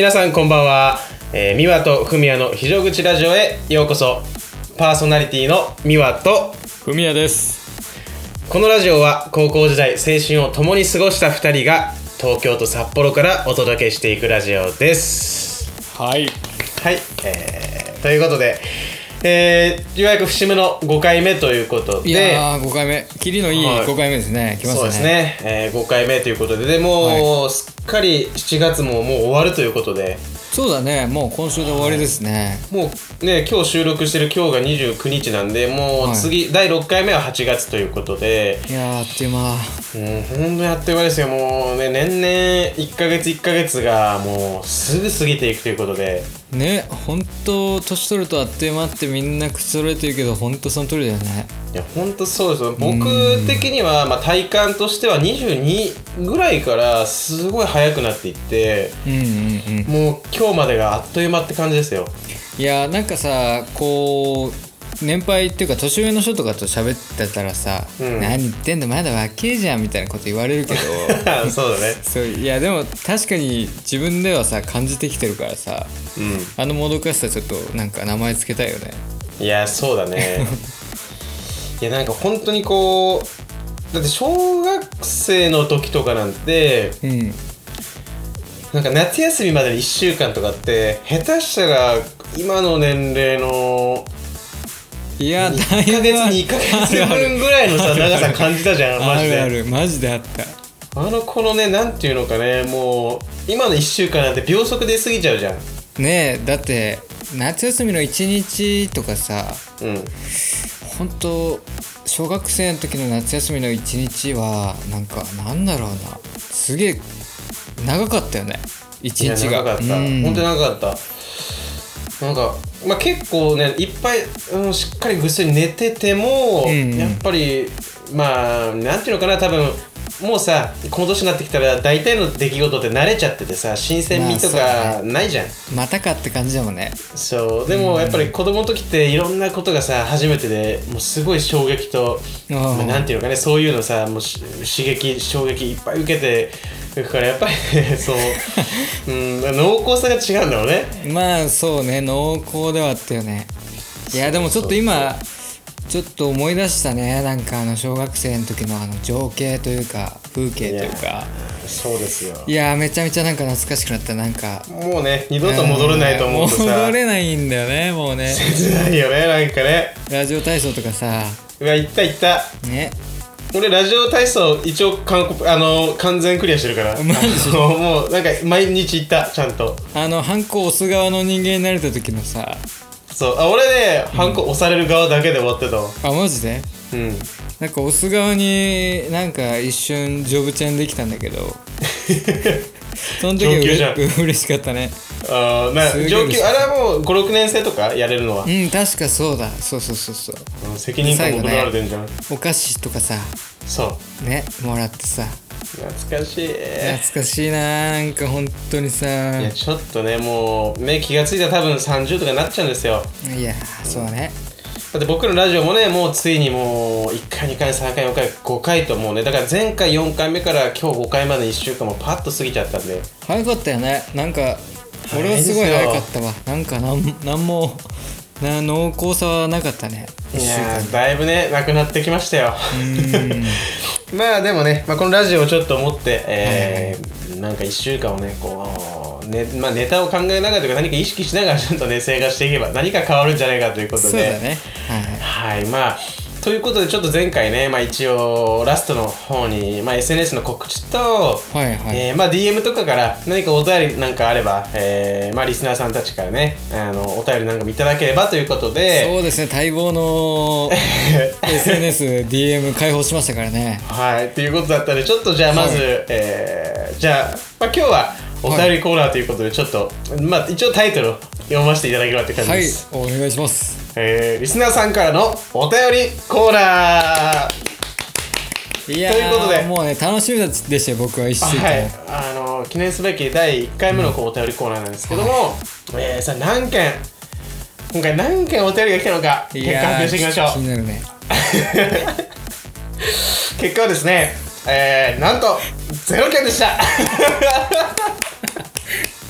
皆さんこんばんは、えー、美和と文也の非常口ラジオへようこそ。パーソナリティの美和と。ふみやです。このラジオは高校時代青春を共に過ごした2人が東京と札幌からお届けしていくラジオです。はい。はい、えー、ということでえー、ようやく節目の5回目ということで。いやー5回目。切りのいいはい。5回目ですね、来ましたね。そうですね、えー、5回目ということで。でもう、すっかり7月ももう終わるということで。そうだね。もう今週で終わりですね、もうね今日収録してる今日が29日なんでもう次、第6回目は8月ということで。いやーあっという間。もうほんとやってる間ですよ。もうね年々1ヶ月1ヶ月がもうすぐ過ぎていくということで。ね本当年取るとあっという間ってみんな口揃えてるけど本当その通りだよねいやほんとそうですよ。僕的には、まあ、体感としては22ぐらいからすごい早くなっていってうんうんうん。もう今日までがあっという間って感じですよ。いやーなんかさこう年配っていうか年上の人とかと喋ってたらさ「うん。何言ってんだまだ若えじゃん」みたいなこと言われるけど。そうだね。そういやでも確かに自分ではさ感じてきてるからさうあのもどかしさちょっとなんか名前つけたいよね。んいやそうだね いやなんか本当にこうだって小学生の時とかなんてうん。なんか夏休みまでに1週間とかって下手したら今の年齢のいや1ヶ月2ヶ月分ぐらいのさ長さ感じたじゃんマジであるある。マジで。あった。あのこのねなんていうのかねもう今の1週間なんて秒速で過ぎちゃうじゃん。ねえだって夏休みの1日とかさうん本当小学生の時の夏休みの1日はなんかなんだろうな。すげえ長かったよね。い1や日が長かった。うん。本当に長かった。なんか、まあ、結構ねいっぱい、うん、しっかりぐっすり寝てても、うんうん。やっぱりまあなんていうのかな多分もうさこの年になってきたら大体の出来事って慣れちゃっててさ新鮮味とまあかないじゃん、またかって感じだもんね。そう。でもやっぱり子供の時っていろんなことがさ初めてでもうすごい衝撃と、まあなんていうのかねそういうのさもうし刺激衝撃いっぱい受けてるからやっぱりね そう、うん、濃厚さが違うんだろうね。まあそうね。濃厚ではあったよね。いやでもちょっと今ちょっと思い出したね。なんかあの小学生の時のあの情景というか風景というか。そうですよ。いやーめちゃめちゃなんか懐かしくなった。なんかもうね二度と戻れないと思うとさ。戻れないんだよねもうね。切ないよねなんかね。ラジオ体操とかさ。うわ行った行った。ね。俺ラジオ体操一応完コあの完全クリアしてるから。マジ？もうなんか毎日行ったちゃんと。あのハンコ押す側の人間になれた時のさそう。あ俺ねハンコ押される側だけで終わってたわ。あマジで？うん。なんか押す側になんか一瞬ジョブチェンできたんだけど。その時上級じゃん。れ嬉しかったね。あーなすげえ上級あれはもう56年生とかやれるのは、うん確かそうだ。そうそうそうそう。うん責任感求められてんじゃん、お菓子とかさ。そう。ねもらってさ懐かしい。懐かしいななんか本当にさ。いやちょっとねもうね気がついたら多分30とかになっちゃうんですよ。いやそうね。だって僕のラジオもねもうついにもう1回2回3回4回5回ともうねだから前回4回目から今日5回まで1週間もパッと過ぎちゃったんで。早かったよね。なんか俺はすごい早かったわ。なんかなんなんもな濃厚さはなかったね。いやーだいぶねなくなってきましたよ。うんまあでもね、まあ、このラジオをちょっと思って、えーなんか1週間をねこうね、まあ、ネタを考えながらとか何か意識しながらちょっとね生活していけば何か変わるんじゃないかということで。そうだね。はい。はい。まあということでちょっと前回ね、まあ、一応ラストの方に、まあ、SNS の告知と、はいはい。えーまあ、DM とかから何かお便りなんかあれば、えーまあ、リスナーさんたちからねあのお便りなんかもいただければということで。そうですね待望の SNSDM 開放しましたからね。はいということだったのでちょっとじゃあまず、はい。えーじゃあ、まあ、今日はお便りコーナーということでちょっと、まあ一応タイトルを読ませていただければって感じはいです、お願いしますえーリスナーさんからのお便りコーナー。いやということで。ーもうね楽しみでしたよ僕は一週間、はい、あの記念すべき第1回目のこうお便りコーナーなんですけども、えーさあ何件今回何件お便りが来たのかい結果発表していきましょ気になるね。う 結果はですねえー、なんと0件でした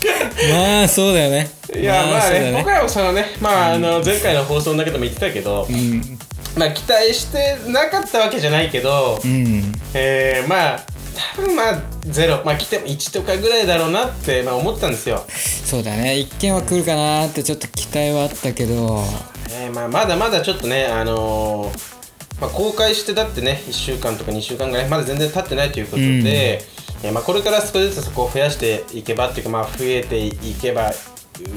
まあそうだよね。いやまあそうだね。僕らもそのねまああの前回の放送の中でも言ってたけど、うん。まあ期待してなかったわけじゃないけど、うん。えー、まあ多分まあゼロまあ来ても1とかぐらいだろうなって、まあ、思ったんですよ、そうだね。一件は来るかなってちょっと期待はあったけど。えーまあ、まだまだちょっとねあのーまあ、公開してだってね1週間とか2週間ぐらいまだ全然経ってないということで、うんえーまあ、これから少しずつそこを増やしていけばっていうかまあ増えていけば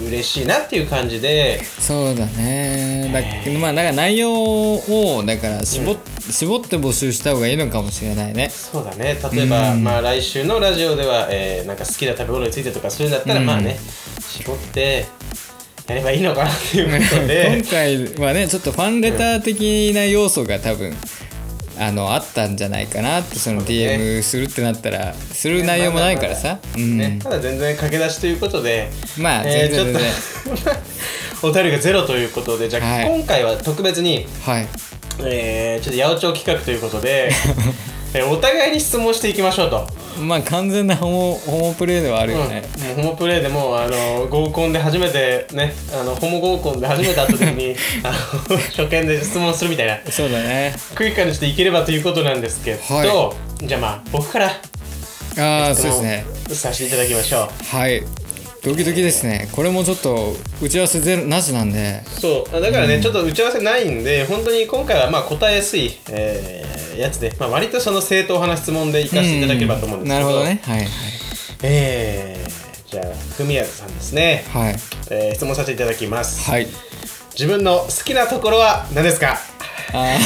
嬉しいなっていう感じで。そうだね。だまあだから内容をだから絞,、っ絞って募集した方がいいのかもしれないね。そうだね。例えば、うん。まあ、来週のラジオでは、えーなんか好きな食べ物についてとかそういうんだったら、うん。まあね絞ってやればいいのかなっていうことで。今回はねちょっとファンレター的な要素が多分あのあったんじゃないかなってその DM するってなったらする内容もないからさ、うんね、ただ全然駆け出しということで、まあえー全然全然、ちょっと お便りがゼロということでじゃあ、はい。今回は特別に、はい。えーちょっと八百長企画ということで えーお互いに質問していきましょうと、まあ完全なホモホモプレイではあるうん。よね、もうホモプレイでもうあの合コンで初めてねあのホモ合コンで初めて会った時に あの初見で質問するみたいな。そうだね。クイックにしていければということなんですけど、はじゃあまあ僕からああそうですね。させていただきましょう。はいドキドキですね。これもちょっと打ち合わせゼロなしなんで。そう。だからね、ちょっと打ち合わせないんで本当に今回はまあ答えやすい、えーやつで、まあ、割とその正当派な質問でいかせていただければと思うんですけど、なるほどね。はいえー、じゃあふみやさんですね、はい。はいえー質問させていただきます。はい。自分の好きなところは何ですか？あ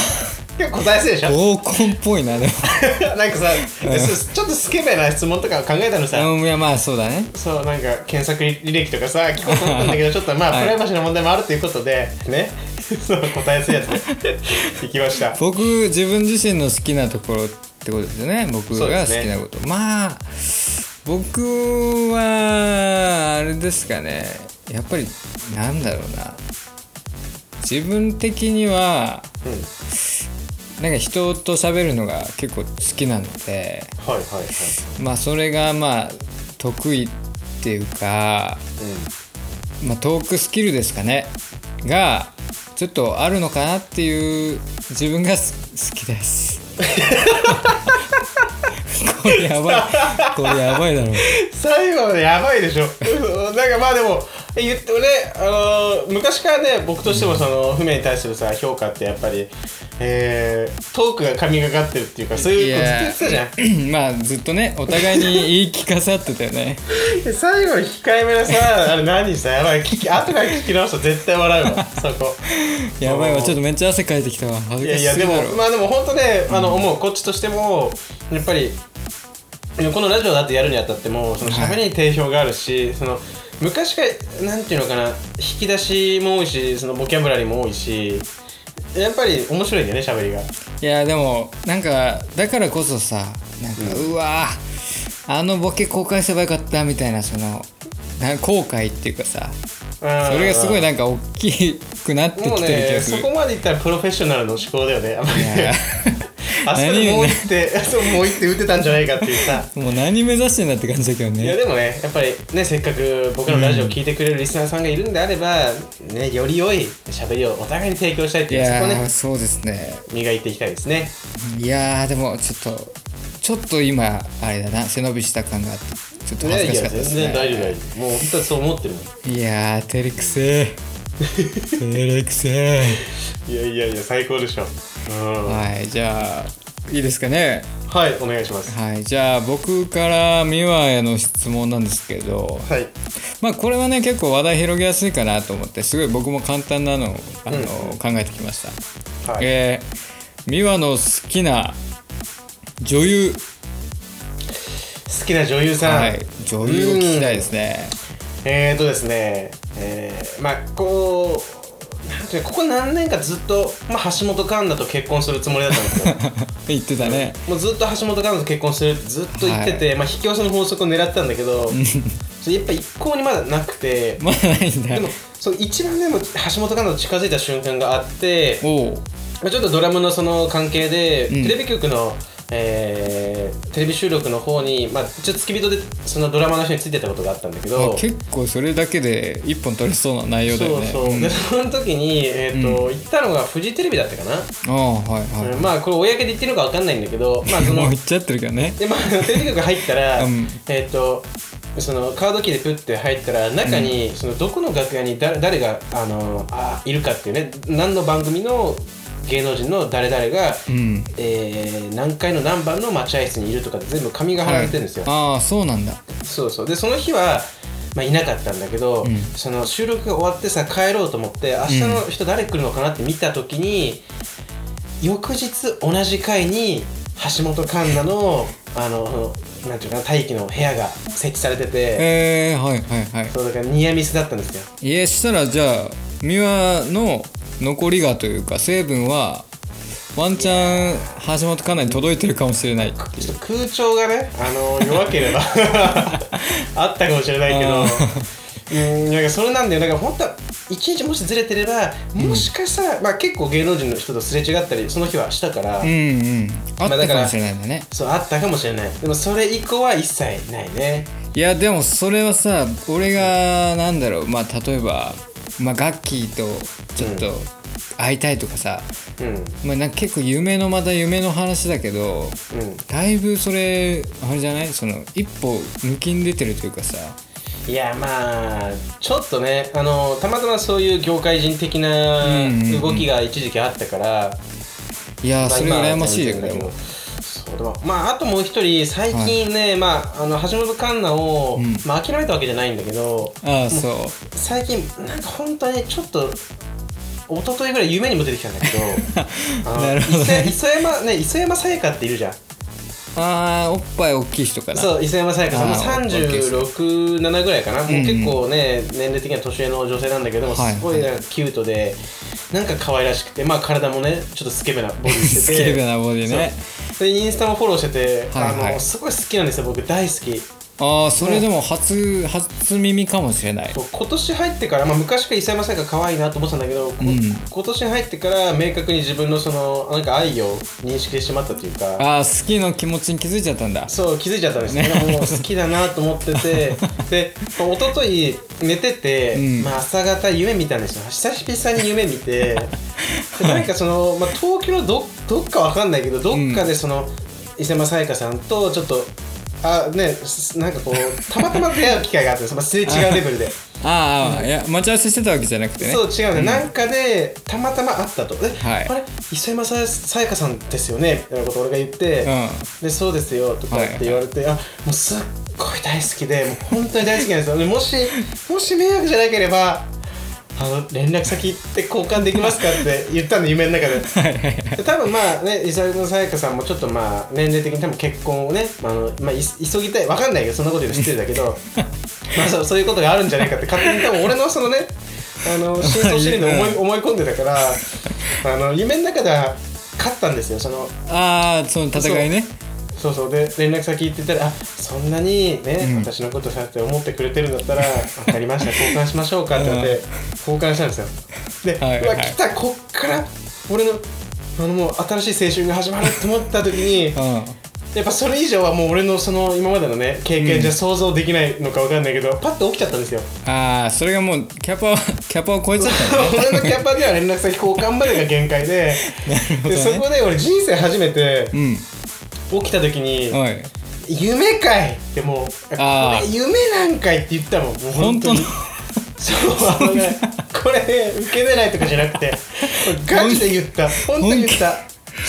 結構答えやすいでしあょ？合コンっぽいなでも。なんかさすちょっとスケベな質問とか考えたのさ、うんいやまあそうだね。そうなんか検索履歴とかさ聞こうと思ったんだけど ちょっとまあ、はいプライバシーの問題もあるということでね。そう答えやすいやつ。でいきました。僕自分自身の好きなところってことですよね。僕が好きなこと、まあ僕はあれですかね。やっぱりなんだろうな。自分的にはうんなんか人と喋るのが結構好きなのではいはいはい。まあそれがまあ得意っていうか、まあ、トークスキルですかね。がちょっとあるのかなっていう自分がす好きです。これやばい。これやばいだろ。最後までやばいでしょ。うんなんかまあでもえ言ってもねあのー昔からね僕としてもその不明に対するさ評価ってやっぱりえー、トークが神がかってるっていうかそういうことずっと言ってたじゃん。まあずっとねお互いに言い聞かせ合ってたよね。で最後の控えめなさあれ何さやばい聞き後から聞き直すと絶対笑うわ。そこ。やばいわ。ちょっとめっちゃ汗かいてきたわ。恥ずかしいやいやでもまあでも本当ねあの思うこっちとしてもやっぱりこのラジオだってやるにあたってもその喋りに定評があるし、その昔からなんていうのかな引き出しも多いしそのボキャブラリーも多いしやっぱり面白いんだよね喋りが。いやでもなんかだからこそさなんか、うわあのボケ公開すればよかったみたいなそのな後悔っていうかさそそれがすごいなんか大きくなってきてる気ねがする。そこまでいったらプロフェッショナルの思考だよね あそこでもう一手そうもう一手打てたんじゃないかっていうさ。もう何目指してんだって感じだけどいやねでもねやっぱりねせっかく僕のラジオを聞いてくれるリスナーさんがいるんであれば、ね、より良い喋りをお互いに提供したいっていいうそこをねやーそうですね。磨いていきたいですね。いやーでもちょっとちょっと今あれだな背伸びした感があってちょっといや恥ずいや全かしかったですね。然大丈夫大丈夫。もう本当にそう思ってるもん。いやー照れくせえ 照れくせえいやいやいや最高でしょ。うんははいじゃあいいですかね？いお願いします。はいじゃあ僕から美和への質問なんですけどはい。まあこれはね結構話題広げやすいかなと思ってすごい僕も簡単なのをあの、うん考えてきました、はい、えー、美和の好きな女優。好きな女優さん、はい。女優を聞きたいですね。えーとですね。えー、まあこうここ何年かずっと、まあ、橋本環奈と結婚するつもりだったんですよ。言ってたね。もうずっと橋本環奈と結婚するってずっと言ってて、まあ、引き寄せの法則を狙ってたんだけど やっぱ一向にまだなくて。まだないんだ。でもその一番でも橋本環奈と近づいた瞬間があって、ちょっとドラムのその関係で、うん。テレビ局のえーテレビ収録の方に、まあ、ちょっと付き人でそのドラマの人についてたことがあったんだけど。あ結構それだけで一本取れそうな内容だよね。そうそう、ん。でその時に、えーと行ったのがフジテレビだったかな、ああはいはい、まあこれ公で言ってるのか分かんないんだけど まあそのもう言っちゃってるけどね。でまあテレビ局入ったら、うん。えっ、とそのカードキーでプッて入ったら中に、そのどこの楽屋に誰誰があのあいるかっていうね何の番組の芸能人の誰々が、うん。えー何階の何番の待合室にいるとか全部紙が貼られてるんですよ、ああそうなんだ。そうそう。でその日は、まあ、いなかったんだけど、ん。その収録が終わってさ帰ろうと思って明日の人誰来るのかなって見た時に、翌日同じ階に橋本環奈のあのなんていうかな待機の部屋が設置されてて、えー、はいはいはい。そうだからニアミスだったんですよ。いえしたらじゃあ美和の残りがというか成分はワンチャン橋本環奈に届いてるかもしれないってい空調がねあの弱ければ あったかもしれないけどあうんなんかそれなんだよ。だから本当は一日もしずれてればもしかしたら、まあ結構芸能人の人とすれ違ったりその日はしたから、うんうん。あったかもしれないんだね。そうあったかもしれない。でもそれ以降は一切ないね。いやでもそれはさ俺がなんだろう。まあ例えばまあガッキーとちょっと会いたいとかさ、うん。まあ、なんか結構夢のまた夢の話だけどうん。だいぶそれあれじゃない？その一歩抜きに出てるというかさ。いやまあちょっとねあのたまたまそういう業界人的なうんうんうん。動きが一時期あったから、いやまあそれ羨ましいよ今は全然だけど。でも。そうでもまああともう一人最近ね、まああの橋本環奈を、うん。まあ、諦めたわけじゃないんだけどああそう。最近なんか本当にちょっと一昨日ぐらい夢にも出てきたんだけど なるほどね。磯磯山ね磯山さやかっているじゃんあーおっぱい大きい人かな。そう磯山さやかさんもあー367ぐらいかな、もう結構ね年齢的には年上の女性なんだけどもはい。すごいなんかキュートでなんか可愛らしくてまあ体もねちょっとスケベなボディして スてケベなボディね。でインスタもフォローしてて、あのすごい好きなんですよ。僕大好きああそれでも初初耳かもしれない。今年入ってから、まあ、昔から磯山さやか可愛いなと思ってたんだけど、こうん。今年入ってから明確に自分のそのなんか愛を認識してしまったというか。ああ好きの気持ちに気づいちゃったんだ。そう気づいちゃったんですね。もう好きだなと思ってて。で一昨日寝てて、うん。まあ、朝方夢見たんですよ。久々に夢見て。でなんかその、まあ、東京のどどっかわかんないけどどっかでその、伊勢山さやかさんとちょっとあねすなんかこうたまたま出会う機会があってまあすれ違うレベルで。ああ、いや待ち合わせしてたわけじゃなくてね。そう違うね、なんかでたまたま会ったと「え、はい。あれ？磯山ささやかさんですよね」みたいなことを俺が言って「でそうですよ」とかって言われて、あもうすっごい大好きでもう本当に大好きなんですよ。でもしもし迷惑じゃなければあの連絡先って交換できますかって言ったの夢の中で。で 多分まあね磯山さやかさんもちょっとまあ年齢的に多分結婚をね、まああのまあ、い急ぎたいわかんないけどそんなこと言うの失礼だけど まあそうそういうことがあるんじゃないかって勝手に多分俺のそのねあの真相心理で思い思い込んでたから あの夢の中では勝ったんですよその。ああその戦いねそうそう。で連絡先言ってたら「あそんなにね、うん。私のことさって思ってくれてるんだったら 分かりました。交換しましょうか」って言って交換したんですよ。で、はいはいうわ来た。こっから俺のあのもう新しい青春が始まるって思った時にうん。やっぱそれ以上はもう俺のその今までのね経験じゃ想像できないのか分かんないけど、パッと起きちゃったんですよ。ああそれがもうキャパを キャパを超えちゃったね。俺のキャパでは連絡先交換までが限界でほどね。でそこで俺人生初めてうん起きた時におい「夢かい!」ってもう「こあー。れ夢なんかい!」って言ったもんもう本当の？にそうあのねこれね受けれないとかじゃなくてガチで言った。本当に言った。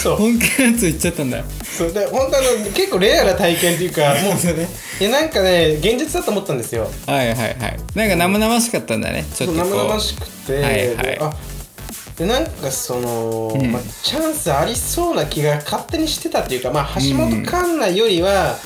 そう。本気のやつ言っちゃったんだ。そう。で本当あの結構レアな体験っていうか もういやなんかね現実だと思ったんですよ。はいはいはい。なんか生々しかったんだねちょっと生々しくて、はいはい。であでなんかその、うん。まあ、チャンスありそうな気が勝手にしてたっていうか、まあ、橋本環奈よりは、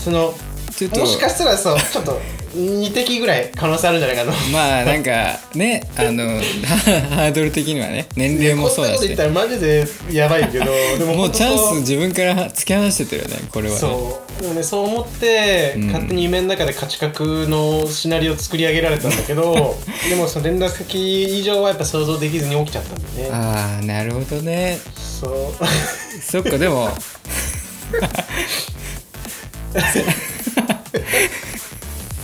そのちょっと。もしかしたらそうちょっと2滴ぐらい可能性あるんじゃないかと。まあなんかねあの ハードル的にはね年齢もそうだし。こんなこと言ったらマジでやばいけど でももうチャンスス自分から突き放しててるよねこれはね。そう。でもねそう思って、うん。勝手に夢の中で価値格のシナリオを作り上げられたんだけど でもその連絡先以上はやっぱ想像できずに起きちゃったんだよね。ああなるほどね。そう。そっかでも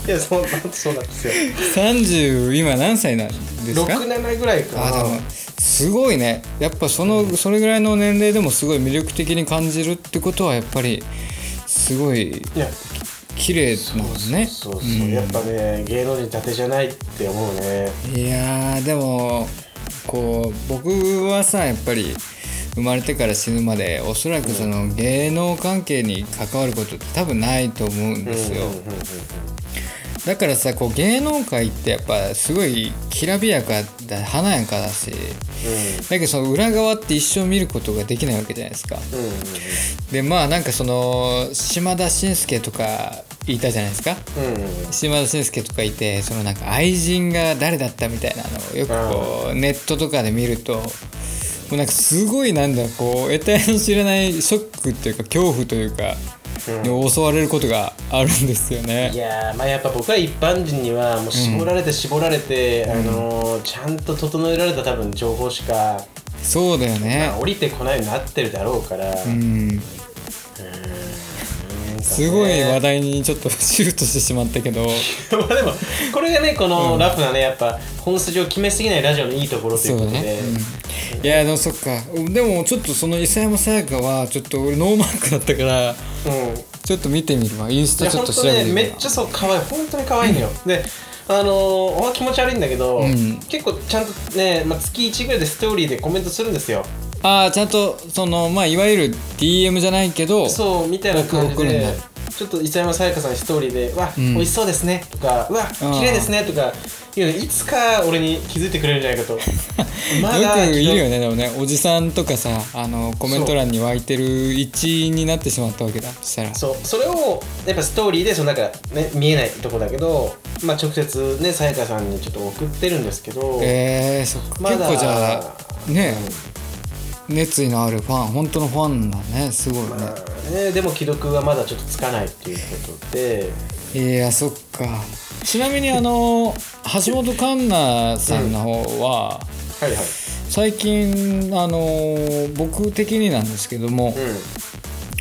いやそうそうなんですよ。30今何歳なんですか？67ぐらいかな。あでもすごいね。やっぱその、それぐらいの年齢でもすごい魅力的に感じるってことはやっぱりすごいいや。綺麗なんですね。そうそうそう、やっぱね芸能人伊達じゃないって思うね。いやーでもこう僕はさやっぱり生まれてから死ぬまでおそらくその芸能関係に関わることって多分ないと思うんですよ、うんうんうんうんだからさこう芸能界ってやっぱすごいきらびやかだ華やかだしだけどその裏側って一生見ることができないわけじゃないですか。うんうんうん。でまあなんかその島田紳介とかいたじゃないですか。うんうん島田紳介とかいてそのなんか愛人が誰だったみたいなのをよくこうネットとかで見るともうなんかすごいなんだこう得体の知れないショックっていうか恐怖というかに襲われることがあるんですよね。い。やーまあやっぱ僕は一般人にはもう絞られて絞られて、あのーちゃんと整えられた多分情報しか、そうだよね。まあ、降りてこないようになってるだろうから、うんすごい話題にちょっとシュートしてしまったけど。まあでもこれがねこのラフなねやっぱ本筋を決めすぎないラジオのいいところということで、そうね、いやでもそっか。でもちょっとその伊佐山さやかはちょっと俺ノーマークだったからうん。ちょっと見てみるわ。インスタちょっと調べてねみるわ。めっちゃそう可愛い本当に可愛いのよ、であのー、お気持ち悪いんだけど、ん。結構ちゃんとね、まあ、月1ぐらいでストーリーでコメントするんですよああちゃんとそのまあいわゆる DM じゃないけどそうみたいな感じでちょっと伊佐山さやかさんストーリーで「わ、ん。美味しそうですね」とか「うわうん。綺麗ですね」とかいうのいつか俺に気づいてくれるんじゃないかと。まよくいるよねねでもねおじさんとかさあのコメント欄に湧いてる一員になってしまったわけだそしたら。そうそれをやっぱストーリーでそのなんか、ね、見えないとこだけど、まあ、直接ねさやかさんにちょっと送ってるんですけど、えー、そっかまだ結構じゃあね熱意のあるファン本当のファンだねすごいね、まあね、でも既読はまだちょっとつかないっていうことで。いやそっか。ちなみにあの橋本環奈さんの方は、はいはい。最近あの僕的になんですけども、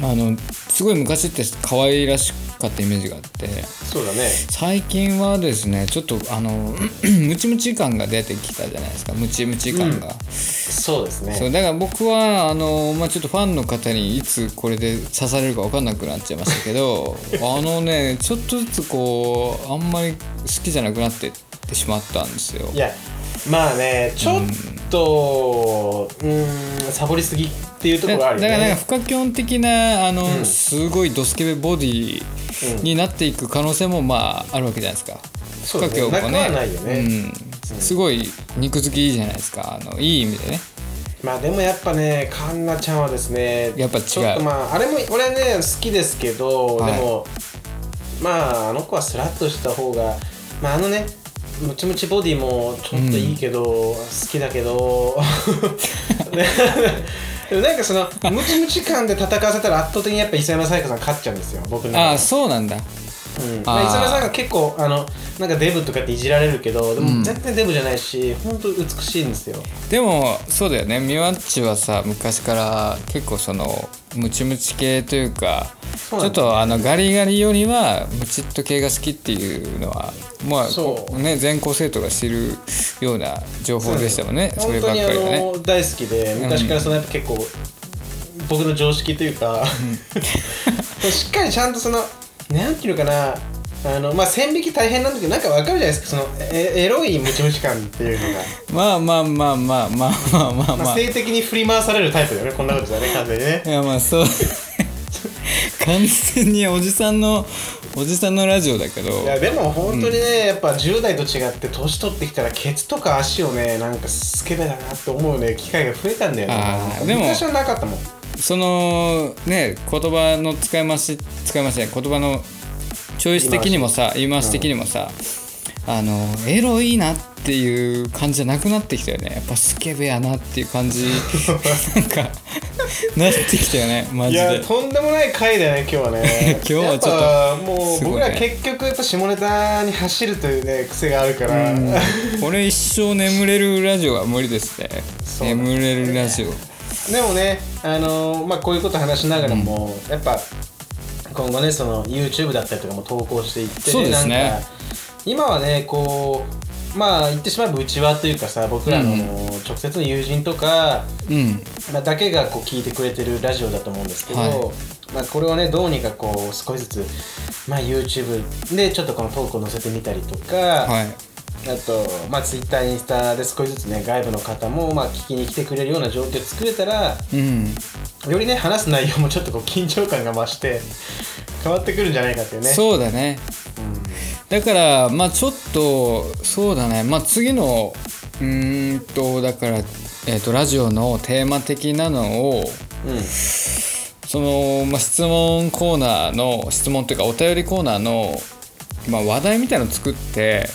うん。あのすごい昔って可愛らしかったイメージがあって。そうだね。最近はですねちょっとあの ムチムチ感が出てきたじゃないですか。ムチムチ感が、そうですね。そうだから僕はあの、まあ、ちょっとファンの方にいつこれで刺されるか分かんなくなっちゃいましたけど あのねちょっとずつこうあんまり好きじゃなくなってってしまったんですよ。いやまあねちょっとうーんサボりすぎっていうとこだろあるよね。だからなんか不可基本的なあの、うん。すごいドスケベボディになっていく可能性もまああるわけじゃないですか。そうだね。不可なくはないよね。うん、すごい肉付きいいじゃないですか。あのいい意味でね。まあでもやっぱねカンナちゃんはですねやっぱ違う。ちょっとまああれも俺はね好きですけど、はい。でもまああの子はスラッとした方がまああのねムチムチボディもちょっといいけど、好きだけど。ねでもなんかその ムチムチ感で戦わせたら圧倒的にやっぱ磯山さやかさん勝っちゃうんですよ僕の中でああそうなんだ。うん。まあ、磯山さんが結構あのなんかデブとかっていじられるけどでも絶対デブじゃないし本当美しいんですよ。でもそうだよね。ミワッチはさ昔から結構そのムチムチ系というかちょっとあのガリガリよりはムチっと系が好きっていうのはまあそう。ね全校生徒が知るような情報でしたもんね。そればっ本当にあかりはね。の大好きで昔からそのやっぱ結構僕の常識というか しっかりちゃんとそのなんていうのかな。あのまあ線引き大変なんだけどなんかわかるじゃないですか。そのエエロいムチムチ感っていうのが。まあまあまあまあまあまあまあままあ。あ性的に振り回されるタイプだよねこんなことじゃね完全にね。いやまあそう。完全におじさんのおじさんのラジオだけど。いやでも本当にね、やっぱ10代と違って年取ってきたらケツとか足をねなんかスケベだなって思うね機会が増えたんだよね。あでも昔はなかったもん。そのね言葉の使い回し使い回しね言葉のチョイス的にもさ言い回し。的にもさ、あのエロいなっていう感じじゃなくなってきたよね。やっぱスケベやなっていう感じ。なんかなってきたよねマいジで。やとんでもない回だよね今日はね。今日はちょっともう僕ら結局やっぱ下ネタに走るというね癖があるから、これ一生眠れるラジオは無理ですね。そうなんだ眠れるラジオでもねあのまあこういうこと話しながらも、やっぱ今後ねその YouTube だったりとかも投稿していって、そうですね。なんか今はねこうまあ言ってしまえばうちわというかさ僕らのうん。直接の友人とか、うん。まあ、だけがこう聞いてくれてるラジオだと思うんですけど、はい。まあ、これをねどうにかこう少しずつ、まあ、YouTube でちょっとこのトークを載せてみたりとか、はいあと、まあ、Twitter インスタで少しずつね外部の方も、まあ、聞きに来てくれるような状況を作れたらうん。よりね話す内容もちょっとこう緊張感が増して変わってくるんじゃないかっていうね。そうだね。だからまあちょっとそうだね。まあ次のうーんとだから、えー、とラジオのテーマ的なのをうん、うんその、まあ、質問コーナーの質問というかお便りコーナーの、まあ、話題みたいのを作って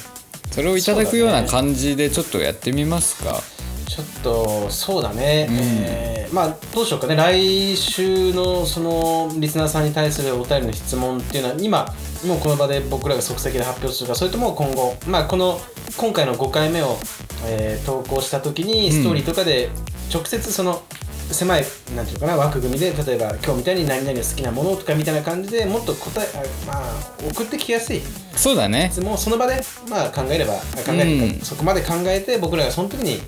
それをいただくような感じでちょっとやってみますか。ちょっとそうだね、うん。えーまあどうしようかね。来週のそのリスナーさんに対するお便りの質問っていうのは今もうこの場で僕らが即席で発表するかそれとも今後。まあこの今回の5回目を、えー投稿した時にストーリーとかで直接その狭いなんていうのかな枠組みで例えば今日みたいに何々が好きなものとかみたいな感じでもっと答えあまあ送ってきやすい。そうだね。質問をその場で、まあ、考えればあ考えうん。そこまで考えて僕らがその時に、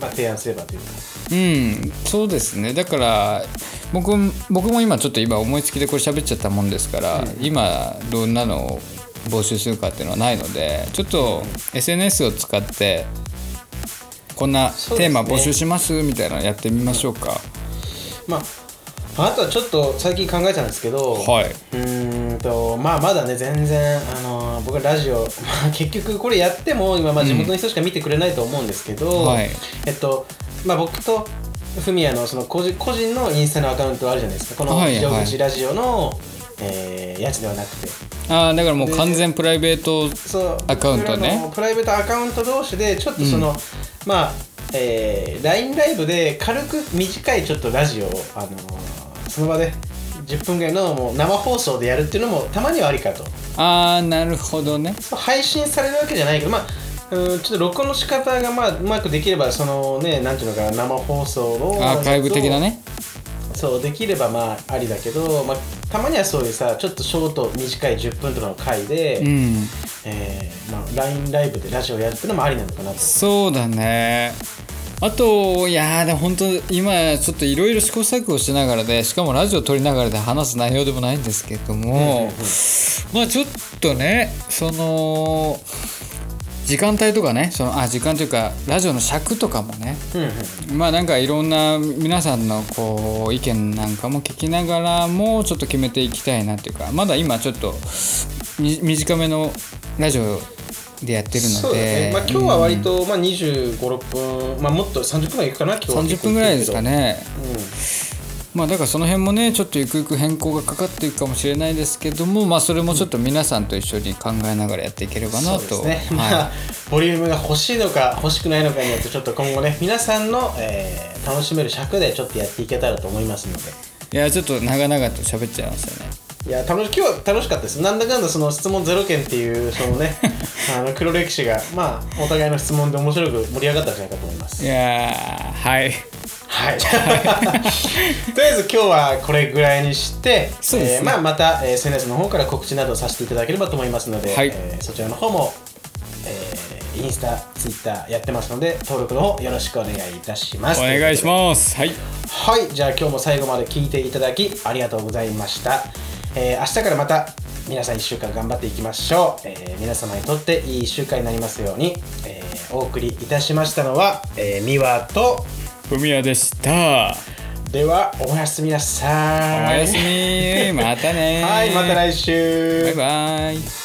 まあ、提案すればという。かうんそうですね。だから僕僕も今ちょっと今思いつきでこれ喋っちゃったもんですから、今どんなのを募集するかっていうのはないのでちょっと SNS を使ってこんなテーマ募集しますみたいなのやってみましょうか、まああとはちょっと最近考えたんですけど、はい。うーんとまあまだね全然あの僕はラジオ、まあ、結局これやっても今まあ地元の人しか見てくれないと思うんですけど、はい。えっとまあ僕とフミヤのその個人個人のインスタのアカウントあるじゃないですか。このはい非常口ラジオの、えーやつではなくて。ああだからもう完全プライベートアカウントね。プライベートアカウント同士でちょっとその、まあ、えー、LINE ライブで軽く短いちょっとラジオを、あのーその場で10分ぐらいのもう生放送でやるっていうのもたまにはありかと。ああなるほどね。配信されるわけじゃないけどまあうんちょっと録音の仕方がまあうまくできればそのねなんていうのかな生放送のアーカイブ的なね。そうできればまあありだけど、まあ、たまにはそういうさちょっとショート短い10分とかの回で、うんえーまあ、LINE ライブでラジオやるっていうのもありなのかなと。そうだね。あといやーでも本当今ちょっといろいろ試行錯誤しながらでしかもラジオ撮りながらで話す内容でもないんですけども、まあちょっとねその時間帯とかねそのあ時間というかラジオの尺とかもねまあなんかいろんな皆さんのこう意見なんかも聞きながらもちょっと決めていきたいなっていうかまだ今ちょっとみ短めのラジオでやってるので。ね、まあ、今日は割と、まあ、2 5 6分、まあ、もっと30分ぐらいいくかな今日は。30分ぐらいですかね。うまあだからその辺もねちょっとゆくゆく変更がかかっていくかもしれないですけどもまあそれもちょっと皆さんと一緒に考えながらやっていければん、なと、そうですね、まはあボリュームが欲しいのか欲しくないのかによってちょっと今後ね皆さんの、えー楽しめる尺でちょっとやっていけたらと思いますので。い、いやちょっと長々と喋っちゃいましたねいや楽し今日は楽しかったですなんだかんだその質問ゼロ件っていうそのね あの黒歴史がまあお互いの質問で面白く盛り上がったんじゃないかと思いますいやーはいはい。とりあえず今日はこれぐらいにして、そうですねえーまあ、また、えー SNS の方から告知などさせていただければと思いますので、はいえーそちらの方も、えーインスタ、ツイッターやってますので登録の方よろしくお願いいたします。お願いしす。ますはいはい、じゃあ今日も最後まで聞いていただきありがとうございました。えー明日からまた皆さん1週間頑張っていきましょう。えー皆様にとっていい1週間になりますように、えーお送りいたしましたのは、えー、ミワと、ふみやでしたではおやすみなさい。おやすみまたね はい、また来週。バイバイ